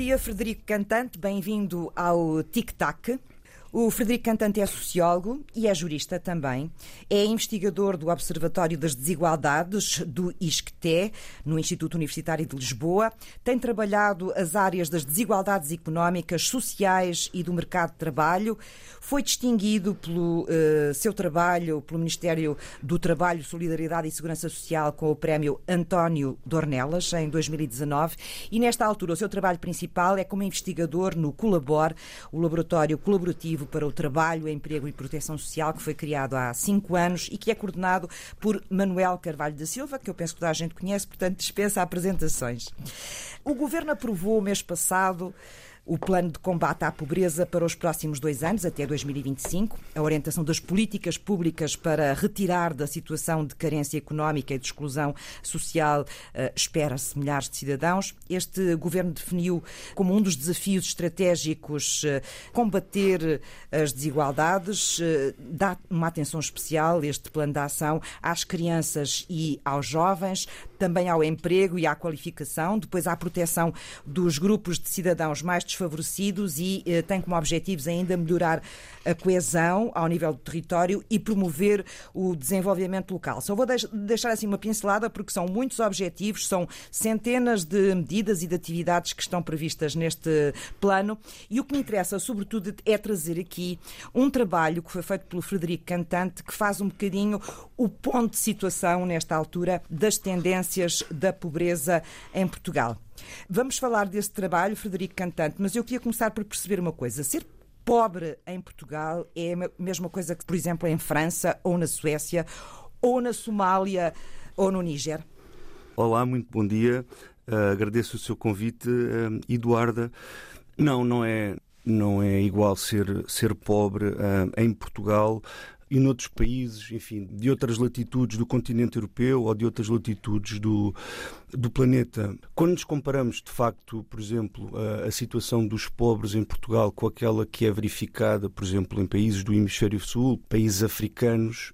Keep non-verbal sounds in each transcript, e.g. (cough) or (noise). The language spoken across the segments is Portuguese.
Dia, Frederico Cantante, bem-vindo ao Tic Tac. O Frederico Cantante é sociólogo e é jurista também. É investigador do Observatório das Desigualdades do ISCTE, no Instituto Universitário de Lisboa. Tem trabalhado as áreas das desigualdades económicas, sociais e do mercado de trabalho. Foi distinguido pelo uh, seu trabalho pelo Ministério do Trabalho, Solidariedade e Segurança Social com o prémio António Dornelas em 2019 e nesta altura o seu trabalho principal é como investigador no Colabor, o laboratório colaborativo para o Trabalho, Emprego e Proteção Social, que foi criado há cinco anos e que é coordenado por Manuel Carvalho da Silva, que eu penso que toda a gente conhece, portanto dispensa apresentações. O Governo aprovou mês passado o plano de combate à pobreza para os próximos dois anos, até 2025, a orientação das políticas públicas para retirar da situação de carência económica e de exclusão social uh, espera-se milhares de cidadãos. Este governo definiu como um dos desafios estratégicos uh, combater as desigualdades, dá uma atenção especial este plano de ação às crianças e aos jovens, também ao emprego e à qualificação, depois à proteção dos grupos de cidadãos mais desfavorecidos e eh, tem como objetivos ainda melhorar a coesão ao nível do território e promover o desenvolvimento local. Só vou deixar assim uma pincelada porque são muitos objetivos, são centenas de medidas e de atividades que estão previstas neste plano e o que me interessa, sobretudo, é trazer aqui um trabalho que foi feito pelo Frederico Cantante que faz um bocadinho o ponto de situação nesta altura das tendências da pobreza em Portugal. Vamos falar desse trabalho, Frederico Cantante, mas eu queria começar por perceber uma coisa. Ser pobre em Portugal é a mesma coisa que, por exemplo, em França ou na Suécia ou na Somália ou no Níger? Olá, muito bom dia. Uh, agradeço o seu convite, uh, Eduarda. Não, não é, não é igual ser, ser pobre uh, em Portugal e noutros países, enfim, de outras latitudes do continente europeu ou de outras latitudes do, do planeta. Quando nos comparamos, de facto, por exemplo, a, a situação dos pobres em Portugal com aquela que é verificada, por exemplo, em países do Hemisfério Sul, países africanos,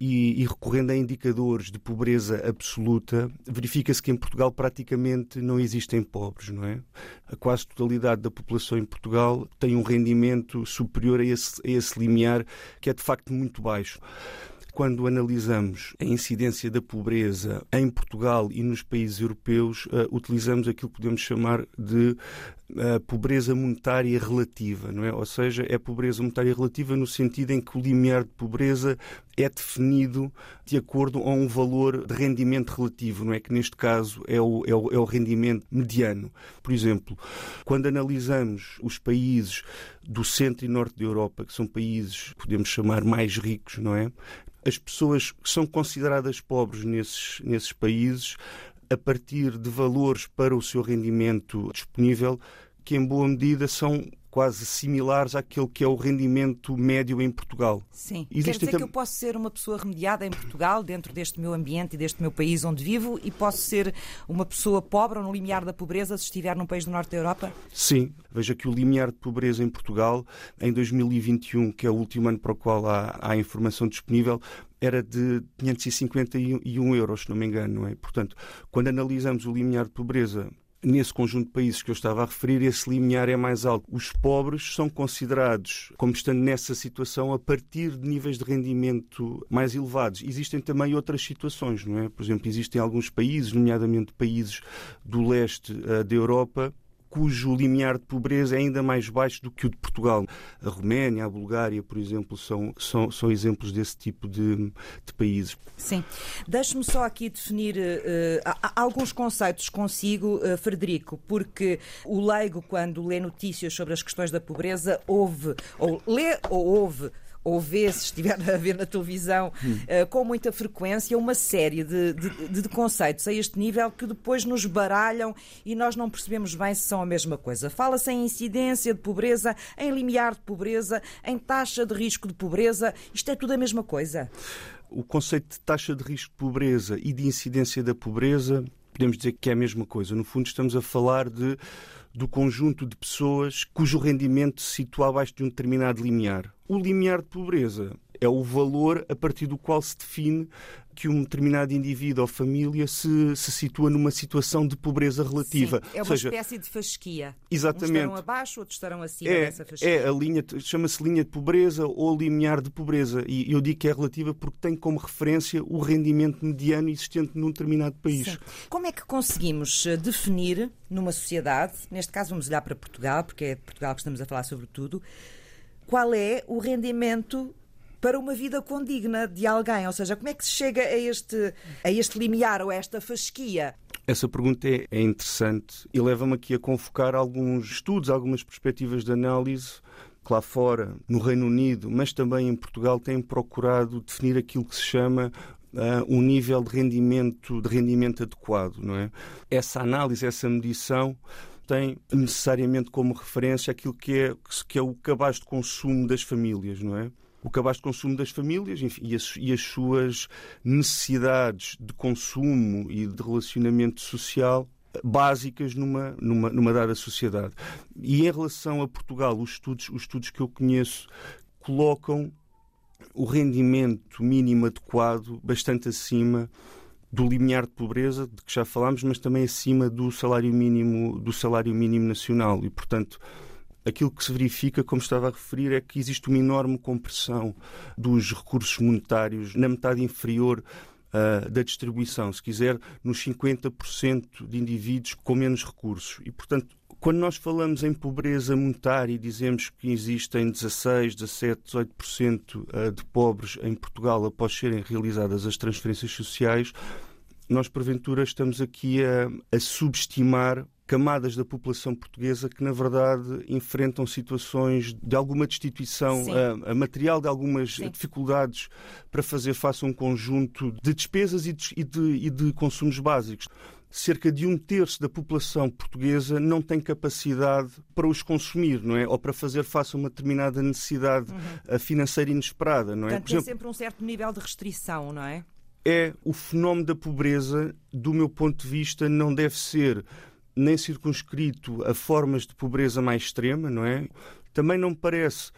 e, e, recorrendo a indicadores de pobreza absoluta, verifica-se que em Portugal praticamente não existem pobres, não é? A quase totalidade da população em Portugal tem um rendimento superior a esse, a esse limiar, que é de facto muito baixo quando analisamos a incidência da pobreza em Portugal e nos países europeus, uh, utilizamos aquilo que podemos chamar de uh, pobreza monetária relativa, não é? Ou seja, é pobreza monetária relativa no sentido em que o limiar de pobreza é definido de acordo a um valor de rendimento relativo, não é? Que neste caso é o, é o, é o rendimento mediano. Por exemplo, quando analisamos os países do centro e norte da Europa, que são países, podemos chamar, mais ricos, não é? as pessoas que são consideradas pobres nesses, nesses países a partir de valores para o seu rendimento disponível que, em boa medida, são quase similares àquele que é o rendimento médio em Portugal. Sim. Existem Quer dizer tam... que eu posso ser uma pessoa remediada em Portugal, dentro deste meu ambiente e deste meu país onde vivo, e posso ser uma pessoa pobre ou no limiar da pobreza se estiver num país do norte da Europa? Sim. Veja que o limiar de pobreza em Portugal, em 2021, que é o último ano para o qual há, há informação disponível, era de 551 euros, se não me engano, não é? Portanto, quando analisamos o limiar de pobreza nesse conjunto de países que eu estava a referir, esse limiar é mais alto. Os pobres são considerados como estando nessa situação a partir de níveis de rendimento mais elevados. Existem também outras situações, não é? Por exemplo, existem alguns países, nomeadamente países do leste uh, da Europa, cujo limiar de pobreza é ainda mais baixo do que o de Portugal. A Roménia, a Bulgária, por exemplo, são, são, são exemplos desse tipo de, de países. Sim. Deixe-me só aqui definir uh, alguns conceitos consigo, uh, Frederico, porque o leigo, quando lê notícias sobre as questões da pobreza, ouve, ou lê ou ouve ou vê, se estiver a ver na televisão, hum. uh, com muita frequência, uma série de, de, de, conceitos a este nível que depois nos baralham e nós não percebemos bem se são a mesma coisa. Fala-se em incidência de pobreza, em limiar de pobreza, em taxa de risco de pobreza. Isto é tudo a mesma coisa? O conceito de taxa de risco de pobreza e de incidência da pobreza podemos dizer que é a mesma coisa. No fundo, estamos a falar de do conjunto de pessoas cujo rendimento se situa abaixo de um determinado limiar. O limiar de pobreza é o valor a partir do qual se define que um determinado indivíduo ou família se, se situa numa situação de pobreza relativa. Sim, é uma seja, espécie de fasquia. Exatamente. Uns estarão abaixo, outros estarão acima é, dessa fasquia. É, a linha, chama-se linha de pobreza ou limiar de pobreza. E eu digo que é relativa porque tem como referência o rendimento mediano existente num determinado país. Sim. Como é que conseguimos eh, definir numa sociedade, neste caso vamos olhar para Portugal, porque é de Portugal que estamos a falar sobre tudo, qual é o rendimento para uma vida condigna de alguém? Ou seja, como é que se chega a este, a este limiar ou a esta fasquia? Essa pergunta é, é interessante e leva-me aqui a convocar alguns estudos, algumas perspectivas de análise que lá fora, no Reino Unido, mas também em Portugal, têm procurado definir aquilo que se chama uh, um nível de rendimento, de rendimento adequado. Não é? Essa análise, essa medição tem necessariamente como referência aquilo que é, que é o cabaz de consumo das famílias, não é? O cabaz de consumo das famílias enfim, e, as, e as suas necessidades de consumo e de relacionamento social básicas numa, numa, numa dada sociedade. E em relação a Portugal, os estudos, os estudos que eu conheço colocam o rendimento mínimo adequado bastante acima do limiar de pobreza de que já falámos, mas também acima do salário mínimo do salário mínimo nacional e portanto aquilo que se verifica, como estava a referir, é que existe uma enorme compressão dos recursos monetários na metade inferior uh, da distribuição, se quiser, nos 50% de indivíduos com menos recursos. E, portanto, quando nós falamos em pobreza monetária e dizemos que existem 16, 17, 18% de pobres em Portugal após serem realizadas as transferências sociais, nós porventura estamos aqui a, a subestimar camadas da população portuguesa que, na verdade, enfrentam situações de alguma destituição a, a, material, de algumas Sim. dificuldades para fazer face a um conjunto de despesas e de, e de, e de consumos básicos cerca de um terço da população portuguesa não tem capacidade para os consumir, não é? Ou para fazer face a uma determinada necessidade uhum. financeira inesperada, não é? Portanto, tem sempre um certo nível de restrição, não é? É o fenómeno da pobreza, do meu ponto de vista, não deve ser nem circunscrito a formas de pobreza mais extrema, não é? Também não me parece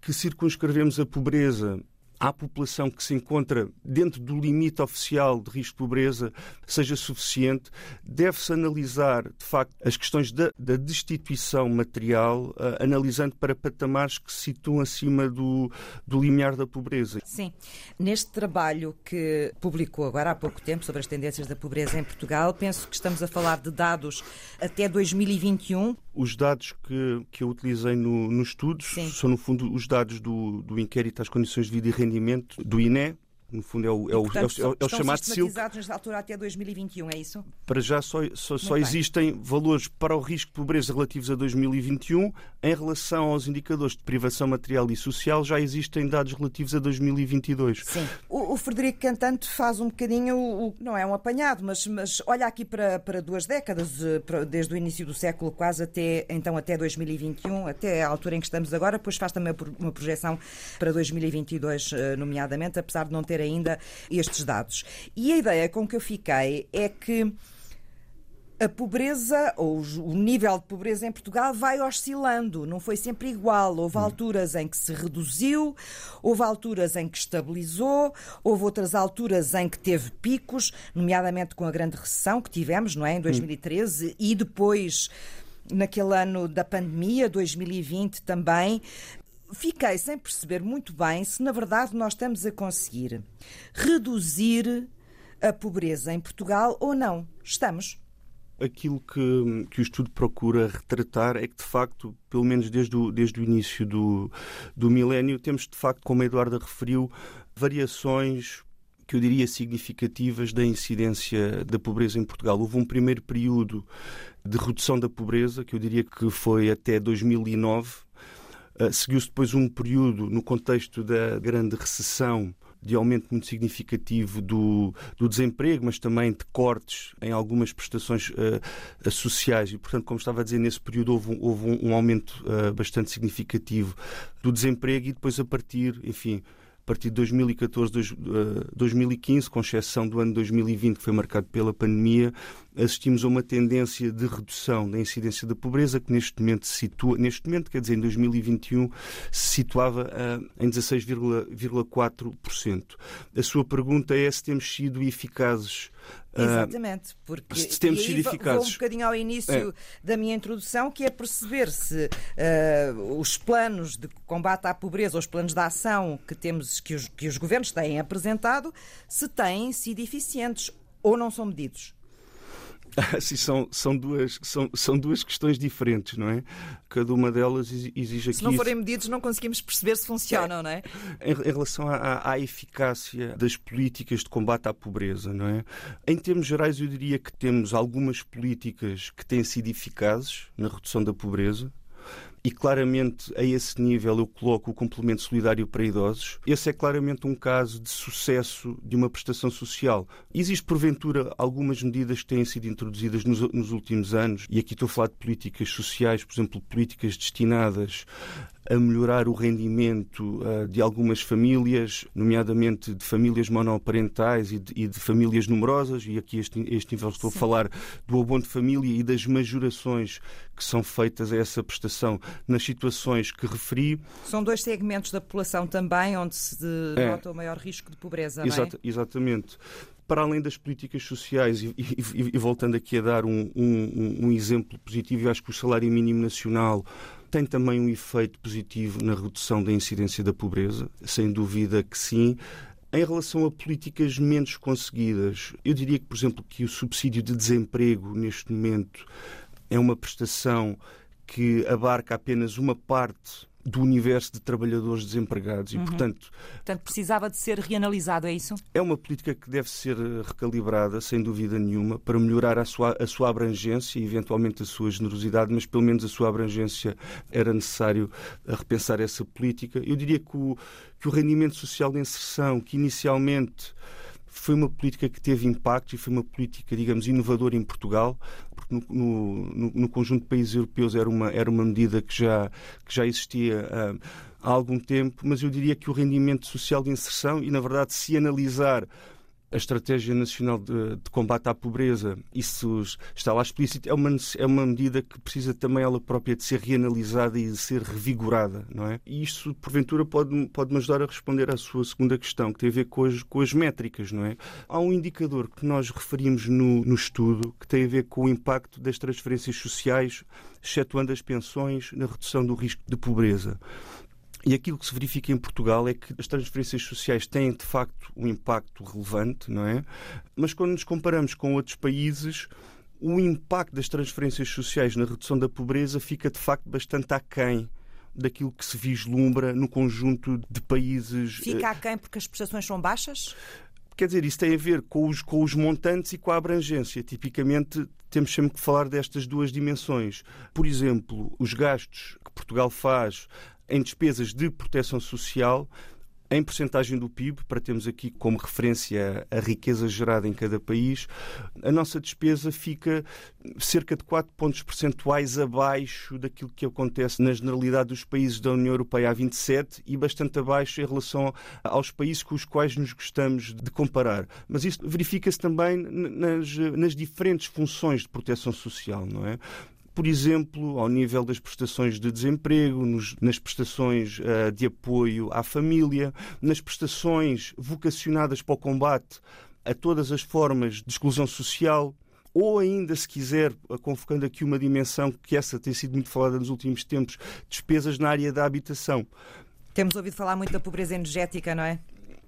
que circunscrevemos a pobreza à população que se encontra dentro do limite oficial de risco de pobreza seja suficiente, deve-se analisar, de facto, as questões da, da destituição material, uh, analisando para patamares que se situam acima do, do limiar da pobreza. Sim. Neste trabalho que publicou agora há pouco tempo sobre as tendências da pobreza em Portugal, penso que estamos a falar de dados até 2021. Os dados que, que eu utilizei no, no estudo são, no fundo, os dados do, do inquérito às condições de vida e rendimento do INE, no fundo é o, é o, portanto, é o, é o chamado SILC. nesta altura até 2021, é isso? Para já só, só, só existem valores para o risco de pobreza relativos a 2021. Em relação aos indicadores de privação material e social, já existem dados relativos a 2022. Sim. O, o Frederico Cantante faz um bocadinho, o, não é um apanhado, mas, mas olha aqui para, para duas décadas, eh, desde o início do século quase até, então, até 2021, até a altura em que estamos agora, depois faz também uma projeção para 2022, eh, nomeadamente, apesar de não ter ainda estes dados. E a ideia com que eu fiquei é que a pobreza, ou o nível de pobreza em Portugal vai oscilando, não foi sempre igual. Houve hum. alturas em que se reduziu, houve alturas em que estabilizou, houve outras alturas em que teve picos, nomeadamente com a grande recessão que tivemos, não é, em 2013, hum. e depois naquele ano da pandemia, 2020 também, fiquei sem perceber muito bem se, na verdade, nós estamos a conseguir reduzir a pobreza em Portugal ou não. Estamos. Aquilo que, que o estudo procura retratar é que, de facto, pelo menos desde o, desde o início do, do milénio, temos, de facto, como a Eduarda referiu, variações que eu diria significativas da incidência da pobreza em Portugal. Houve um primeiro período de redução da pobreza, que eu diria que foi até 2009, Uh, Seguiu-se depois um período, no contexto da grande recessão, de aumento muito significativo do, do desemprego, mas também de cortes em algumas prestações uh, sociais. E, portanto, como estava a dizer, nesse período houve, houve um, um, aumento uh, bastante significativo do desemprego e depois, a partir, enfim, partir de 2014, 2015, com exceção do ano 2020, que foi marcado pela pandemia, assistimos a uma tendência de redução da incidência da pobreza que neste momento se situa, neste momento, quer dizer, em 2021, se situava uh, em 16,4%. A sua pergunta é se temos sido eficazes Exatamente, porque se temos eficazes. vou um bocadinho ao início é. da minha introdução, que é perceber se uh, os planos de combate à pobreza, os planos de ação que temos, que os, que os governos têm apresentado, se têm sido eficientes ou não são medidos. (laughs) Sim, são, são, duas, são, são duas questões diferentes, não é? Cada uma delas exige aqui. Se não forem medidos, não conseguimos perceber se funcionam, não é? Em, em relação à, à, eficácia das políticas de combate à pobreza, não é? Em termos gerais, eu diria que temos algumas políticas que têm sido eficazes na redução da pobreza, e claramente a esse nível eu coloco o complemento solidário para idosos. Esse é claramente um caso de sucesso de uma prestação social. Existe, porventura, algumas medidas que têm sido introduzidas nos, nos últimos anos, e aqui estou a falar de políticas sociais, por exemplo, políticas destinadas a melhorar o rendimento uh, de algumas famílias, nomeadamente de famílias monoparentais e de, e de famílias numerosas, e aqui este, este nível estou Sim. a falar do abono de família e das majorações que são feitas a essa prestação nas situações que referi. São dois segmentos da população também onde se é. nota o maior risco de pobreza, Exata, não é? Exatamente para além das políticas sociais, e, e, e voltando aqui a dar um, um, um, exemplo positivo, eu acho que o salário mínimo nacional tem também um efeito positivo na redução da incidência da pobreza, sem dúvida que sim. Em relação a políticas menos conseguidas, eu diria que, por exemplo, que o subsídio de desemprego neste momento é uma prestação que abarca apenas uma parte do universo de trabalhadores desempregados e, uhum. portanto... Portanto, precisava de ser reanalisado, é isso? É uma política que deve ser recalibrada, sem dúvida nenhuma, para melhorar a sua, a sua abrangência e, eventualmente, a sua generosidade, mas, pelo menos, a sua abrangência era necessário repensar essa política. Eu diria que o, que o rendimento social de inserção, que inicialmente foi uma política que teve impacto e foi uma política, digamos, inovadora em Portugal, porque no, no, no conjunto de países europeus era uma, era uma medida que já, que já existia uh, há algum tempo, mas eu diria que o rendimento social de inserção, e na verdade, se analisar a Estratégia Nacional de, de, Combate à Pobreza, isso está lá explícito, é uma, é uma medida que precisa também ela própria de ser reanalisada e de ser revigorada, não é? E isso, porventura, pode-me pode ajudar a responder à sua segunda questão, que tem a ver com as, com as métricas, não é? Há um indicador que nós referimos no, no estudo que tem a ver com o impacto das transferências sociais, excetuando as pensões, na redução do risco de pobreza. E aquilo que se verifica em Portugal é que as transferências sociais têm de facto um impacto relevante, não é? Mas quando nos comparamos com outros países, o impacto das transferências sociais na redução da pobreza fica de facto bastante aquém daquilo que se vislumbra no conjunto de países. Fica eh, aquém porque as prestações são baixas? Quer dizer, isso tem a ver com os, com os montantes e com a abrangência. Tipicamente, temos sempre que falar destas duas dimensões. Por exemplo, os gastos que Portugal faz em despesas de proteção social em porcentagem do PIB, para termos aqui como referência a riqueza gerada em cada país, a nossa despesa fica cerca de 4 pontos percentuais abaixo daquilo que acontece na generalidade dos países da União Europeia a 27 e bastante abaixo em relação aos países com os quais nos gostamos de comparar. Mas isso verifica-se também nas, nas diferentes funções de proteção social, não é? Por exemplo, ao nível das prestações de desemprego, nos, nas prestações uh, de apoio à família, nas prestações vocacionadas para o combate a todas as formas de exclusão social ou ainda, se quiser, convocando aqui uma dimensão que essa tem sido muito falada nos últimos tempos, despesas na área da habitação. Temos ouvido falar muito da pobreza energética, não é?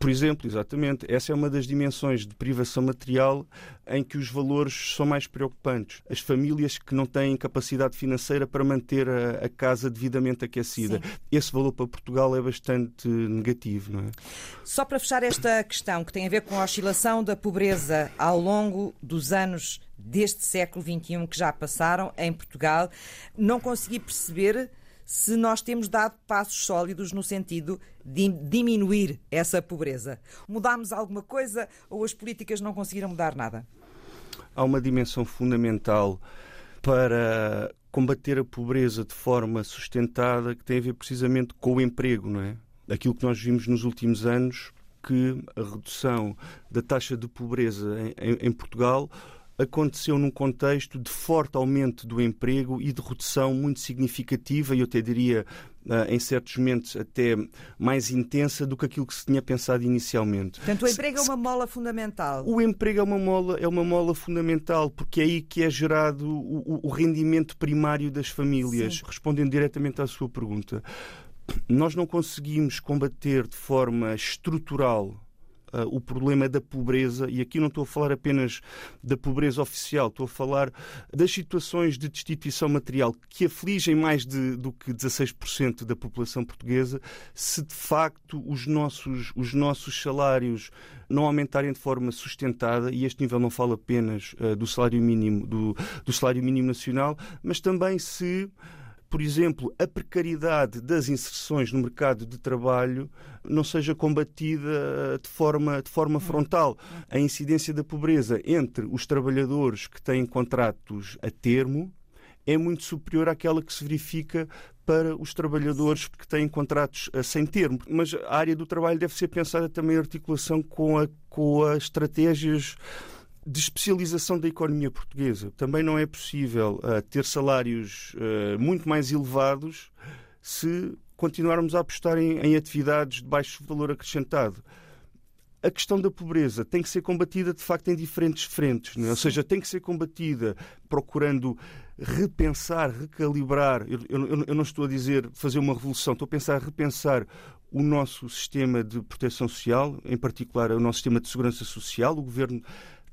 Por exemplo, exatamente, essa é uma das dimensões de privação material em que os valores são mais preocupantes. As famílias que não têm capacidade financeira para manter a, a casa devidamente aquecida. Sim. Esse valor para Portugal é bastante negativo, não é? Só para fechar esta questão, que tem a ver com a oscilação da pobreza ao longo dos anos deste século XXI que já passaram em Portugal, não consegui perceber se nós temos dado passos sólidos no sentido de diminuir essa pobreza. Mudámos alguma coisa ou as políticas não conseguiram mudar nada? Há uma dimensão fundamental para combater a pobreza de forma sustentada que tem a ver precisamente com o emprego, não é? aquilo que nós vimos nos últimos anos, que a redução da taxa de pobreza em, em, em Portugal aconteceu num contexto de forte aumento do emprego e de redução muito significativa, e eu até diria, ah, em certos momentos, até mais intensa do que aquilo que se tinha pensado inicialmente. Portanto, o emprego é uma mola fundamental. O emprego é uma mola, é uma mola fundamental, porque é aí que é gerado o, o rendimento primário das famílias. Sim. Respondendo diretamente à sua pergunta, nós não conseguimos combater de forma estrutural uh, o problema da pobreza, e aqui não estou a falar apenas da pobreza oficial, estou a falar das situações de destituição material que afligem mais de, do que 16% da população portuguesa, se de facto os nossos, os nossos salários não aumentarem de forma sustentada, e este nível não fala apenas uh, do salário mínimo, do, do salário mínimo nacional, mas também se por exemplo, a precariedade das inserções no mercado de trabalho não seja combatida de forma, de forma frontal. A incidência da pobreza entre os trabalhadores que têm contratos a termo é muito superior àquela que se verifica para os trabalhadores que têm contratos sem termo. Mas a área do trabalho deve ser pensada também em articulação com, a, com as estratégias de especialização da economia portuguesa. Também não é possível uh, ter salários uh, muito mais elevados se continuarmos a apostar em, em, atividades de baixo valor acrescentado. A questão da pobreza tem que ser combatida, de facto, em diferentes frentes. É? Ou seja, tem que ser combatida procurando repensar, recalibrar. Eu, eu, eu não estou a dizer fazer uma revolução, estou a pensar repensar o nosso sistema de proteção social, em particular o nosso sistema de segurança social. O governo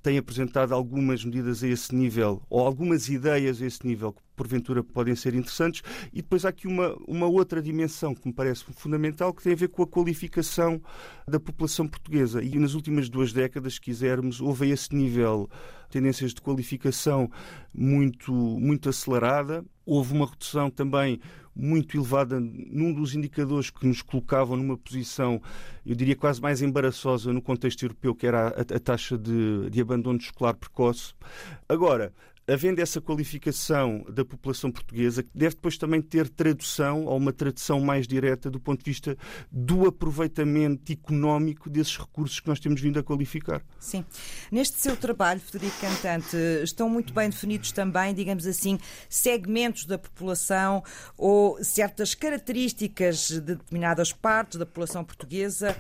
tem apresentado algumas medidas a esse nível, ou algumas ideias a esse nível, que porventura podem ser interessantes. E depois há aqui uma, uma outra dimensão que me parece fundamental, que tem a ver com a qualificação da população portuguesa. E nas últimas duas décadas, se quisermos, houve a esse nível tendências de qualificação muito, muito acelerada. Houve uma redução também muito elevada num dos indicadores que nos colocavam numa posição, eu diria quase mais embaraçosa no contexto europeu, que era a, a taxa de, de abandono escolar precoce. Agora, havendo essa qualificação da população portuguesa, deve depois também ter tradução, ou uma tradução mais direta do ponto de vista do aproveitamento económico desses recursos que nós temos vindo a qualificar. Sim. Neste seu trabalho, Federico Cantante, estão muito bem definidos também, digamos assim, segmentos da população ou certas características de determinadas partes da população portuguesa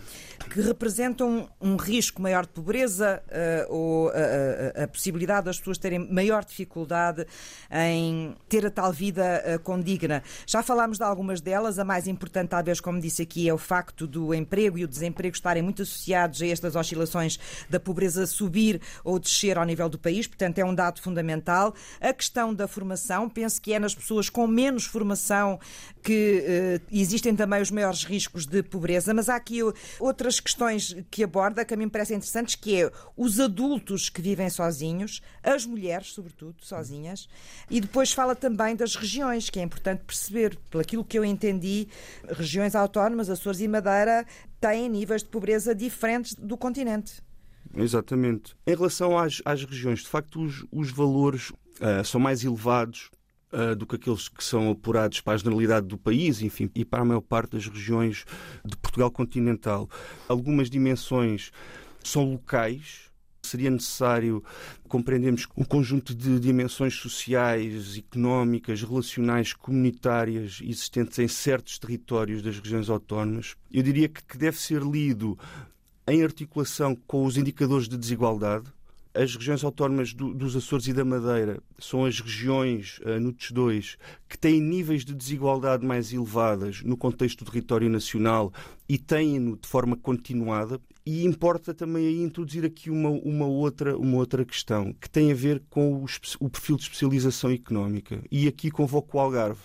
que representam um risco maior de pobreza uh, ou a, eh, eh, a possibilidade das pessoas terem maior dificuldade dificuldade em ter a tal vida uh, condigna. Já falámos de algumas delas, a mais importante, talvez, como disse aqui, é o facto do emprego e o desemprego estarem muito associados a estas oscilações da pobreza subir ou descer ao nível do país, portanto, é um dado fundamental. A questão da formação, penso que é nas pessoas com menos formação que uh, existem também os maiores riscos de pobreza, mas há aqui outras questões que aborda que a mim me parecem interessantes, que é os adultos que vivem sozinhos, as mulheres, sobretudo, tudo, sozinhas. E depois fala também das regiões, que é importante perceber. Pelo que eu entendi, regiões autónomas, Açores e Madeira, têm níveis de pobreza diferentes do continente. Exatamente. Em relação às, às regiões, de facto, os, os valores uh, são mais elevados uh, do que aqueles que são apurados para a generalidade do país, enfim, e para a maior parte das regiões de Portugal continental. Algumas dimensões são locais, seria necessário compreendermos um conjunto de dimensões sociais, económicas, relacionais, comunitárias existentes em certos territórios das regiões autónomas. Eu diria que deve ser lido em articulação com os indicadores de desigualdade, as regiões autónomas do, dos Açores e da Madeira são as regiões, uh, no TES 2, que têm níveis de desigualdade mais elevadas no contexto do território nacional e têm-no de forma continuada. E importa também aí introduzir aqui uma, uma, outra, uma outra questão, que tem a ver com o, o perfil de especialização económica. E aqui convoco o Algarve.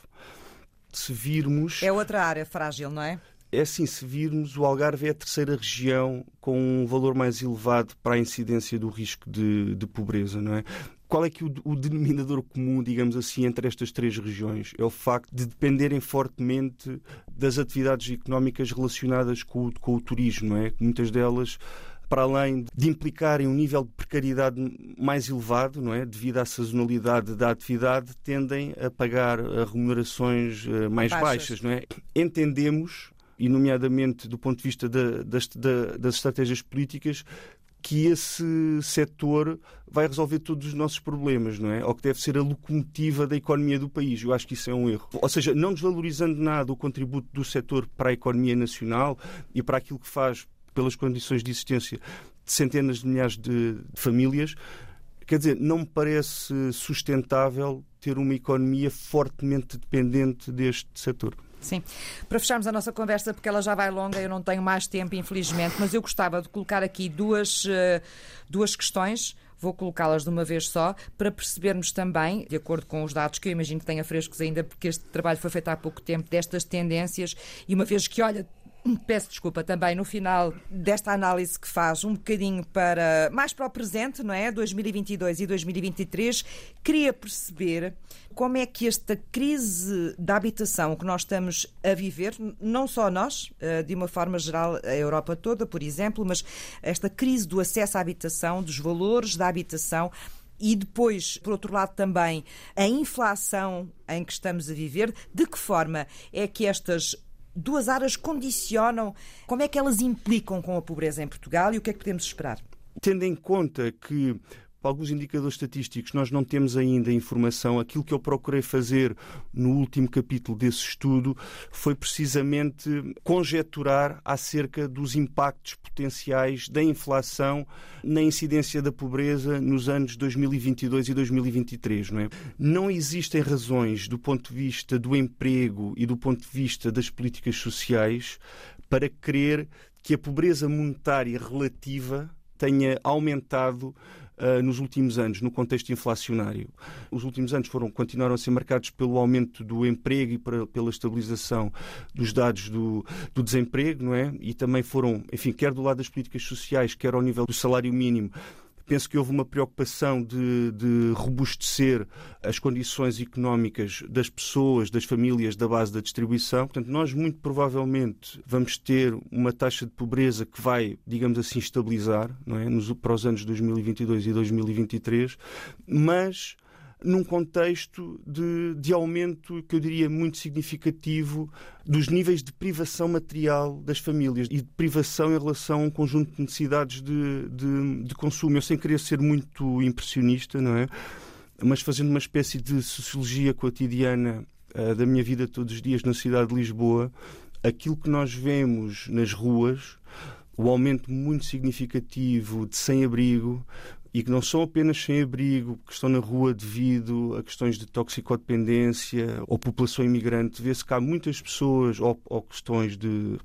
Se virmos. É outra área frágil, não é? É assim, se virmos, o Algarve é a terceira região com um valor mais elevado para a incidência do risco de, de pobreza, não é? Qual é que o, o, denominador comum, digamos assim, entre estas três regiões? É o facto de dependerem fortemente das atividades económicas relacionadas com o, com o turismo, não é? Muitas delas para além de implicarem um nível de precariedade mais elevado, não é? devido à sazonalidade da atividade, tendem a pagar remunerações eh, mais baixas. baixas não é? Entendemos e nomeadamente do ponto de vista da, das, da, das estratégias políticas, que esse setor vai resolver todos os nossos problemas, não é? Ou que deve ser a locomotiva da economia do país. Eu acho que isso é um erro. Ou seja, não desvalorizando nada o contributo do setor para a economia nacional e para aquilo que faz pelas condições de existência de centenas de milhares de famílias, quer dizer, não me parece sustentável ter uma economia fortemente dependente deste setor. Sim. Para fecharmos a nossa conversa, porque ela já vai longa, eu não tenho mais tempo, infelizmente, mas eu gostava de colocar aqui duas, eh, duas questões. Vou colocá-las de uma vez só para percebermos também, de acordo com os dados que eu imagino que tenha frescos ainda, porque este trabalho foi feito há pouco tempo, destas tendências, e uma vez que olha Peço desculpa também no final desta análise que faz um bocadinho para mais para o presente, não é? 2022 e 2023, queria perceber como é que esta crise da habitação que nós estamos a viver, não só nós, eh, de uma forma geral, a Europa toda, por exemplo, mas esta crise do acesso à habitação, dos valores da habitação, e depois, por outro lado, também a inflação em que estamos a viver, de que forma é que estas duas áreas condicionam, como é que elas implicam com a pobreza em Portugal e o que é que podemos esperar? Tendo em conta que alguns indicadores estatísticos nós não temos ainda informação. Aquilo que eu procurei fazer no último capítulo desse estudo foi precisamente conjecturar acerca dos impactos potenciais da inflação na incidência da pobreza nos anos 2022 e 2023. Não, é? não existem razões do ponto de vista do emprego e do ponto de vista das políticas sociais para crer que a pobreza monetária relativa tenha aumentado uh, nos últimos anos, no contexto inflacionário. Os últimos anos foram, continuaram a ser marcados pelo aumento do emprego e para, pela estabilização dos dados do, do desemprego, não é? E também foram, enfim, quer do lado das políticas sociais, quer ao nível do salário mínimo, Penso que houve uma preocupação de, de, robustecer as condições económicas das pessoas, das famílias da base da distribuição. Portanto, nós muito provavelmente vamos ter uma taxa de pobreza que vai, digamos assim, estabilizar não é? Nos, para os anos 2022 e 2023, mas num contexto de, de aumento, que eu diria muito significativo, dos níveis de privação material das famílias e de privação em relação a um conjunto de necessidades de, de, de consumo. Eu, sem querer ser muito impressionista, não é? Mas fazendo uma espécie de sociologia cotidiana uh, da minha vida todos os dias na cidade de Lisboa, aquilo que nós vemos nas ruas, o aumento muito significativo de sem-abrigo, e que não são apenas sem abrigo, que estão na rua devido a questões de toxicodependência ou população imigrante. Vê-se que há muitas pessoas ou, ou questões de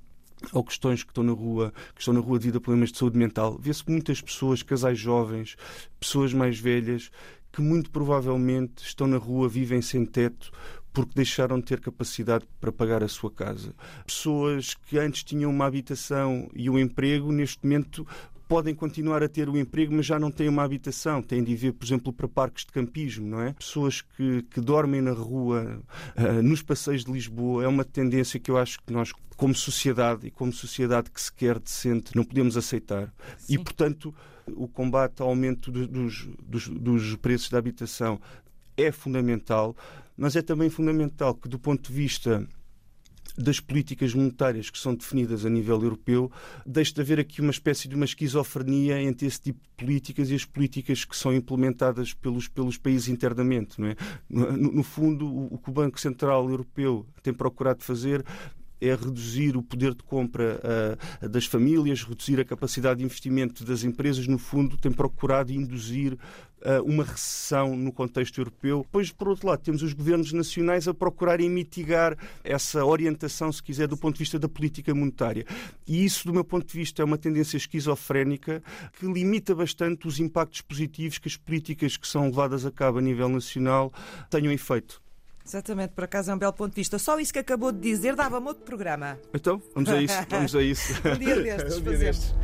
ou questões que estão na rua, que estão na rua devido a problemas de saúde mental. Vê-se muitas pessoas, casais jovens, pessoas mais velhas, que muito provavelmente estão na rua, vivem sem teto, porque deixaram de ter capacidade para pagar a sua casa. Pessoas que antes tinham uma habitação e um emprego, neste momento podem continuar a ter o emprego, mas já não têm uma habitação. Têm de ir, por exemplo, para parques de campismo, não é? Pessoas que, que dormem na rua, uh, nos passeios de Lisboa, é uma tendência que eu acho que nós, como sociedade e como sociedade que se quer decente, não podemos aceitar. Sim. E, portanto, o combate ao aumento dos, dos, dos preços da habitação é fundamental, mas é também fundamental que, do ponto de vista das políticas monetárias que são definidas a nível europeu, deixa de haver aqui uma espécie de uma esquizofrenia entre esse tipo de políticas e as políticas que são implementadas pelos, pelos países internamente. Não é? no, no fundo, o, o que o Banco Central Europeu tem procurado fazer é reduzir o poder de compra uh, das famílias, reduzir a capacidade de investimento das empresas, no fundo, tem procurado induzir uma recessão no contexto europeu. Depois, por outro lado, temos os governos nacionais a procurarem mitigar essa orientação, se quiser, do ponto de vista da política monetária. E isso, do meu ponto de vista, é uma tendência esquizofrénica que limita bastante os impactos positivos que as políticas que são levadas a cabo a nível nacional tenham efeito. Exatamente, por acaso é um belo ponto de vista. Só isso que acabou de dizer dava-me outro programa. Então, vamos a isso. Vamos a isso. (laughs) um dia destes, (laughs) um dia fazemos. Destes.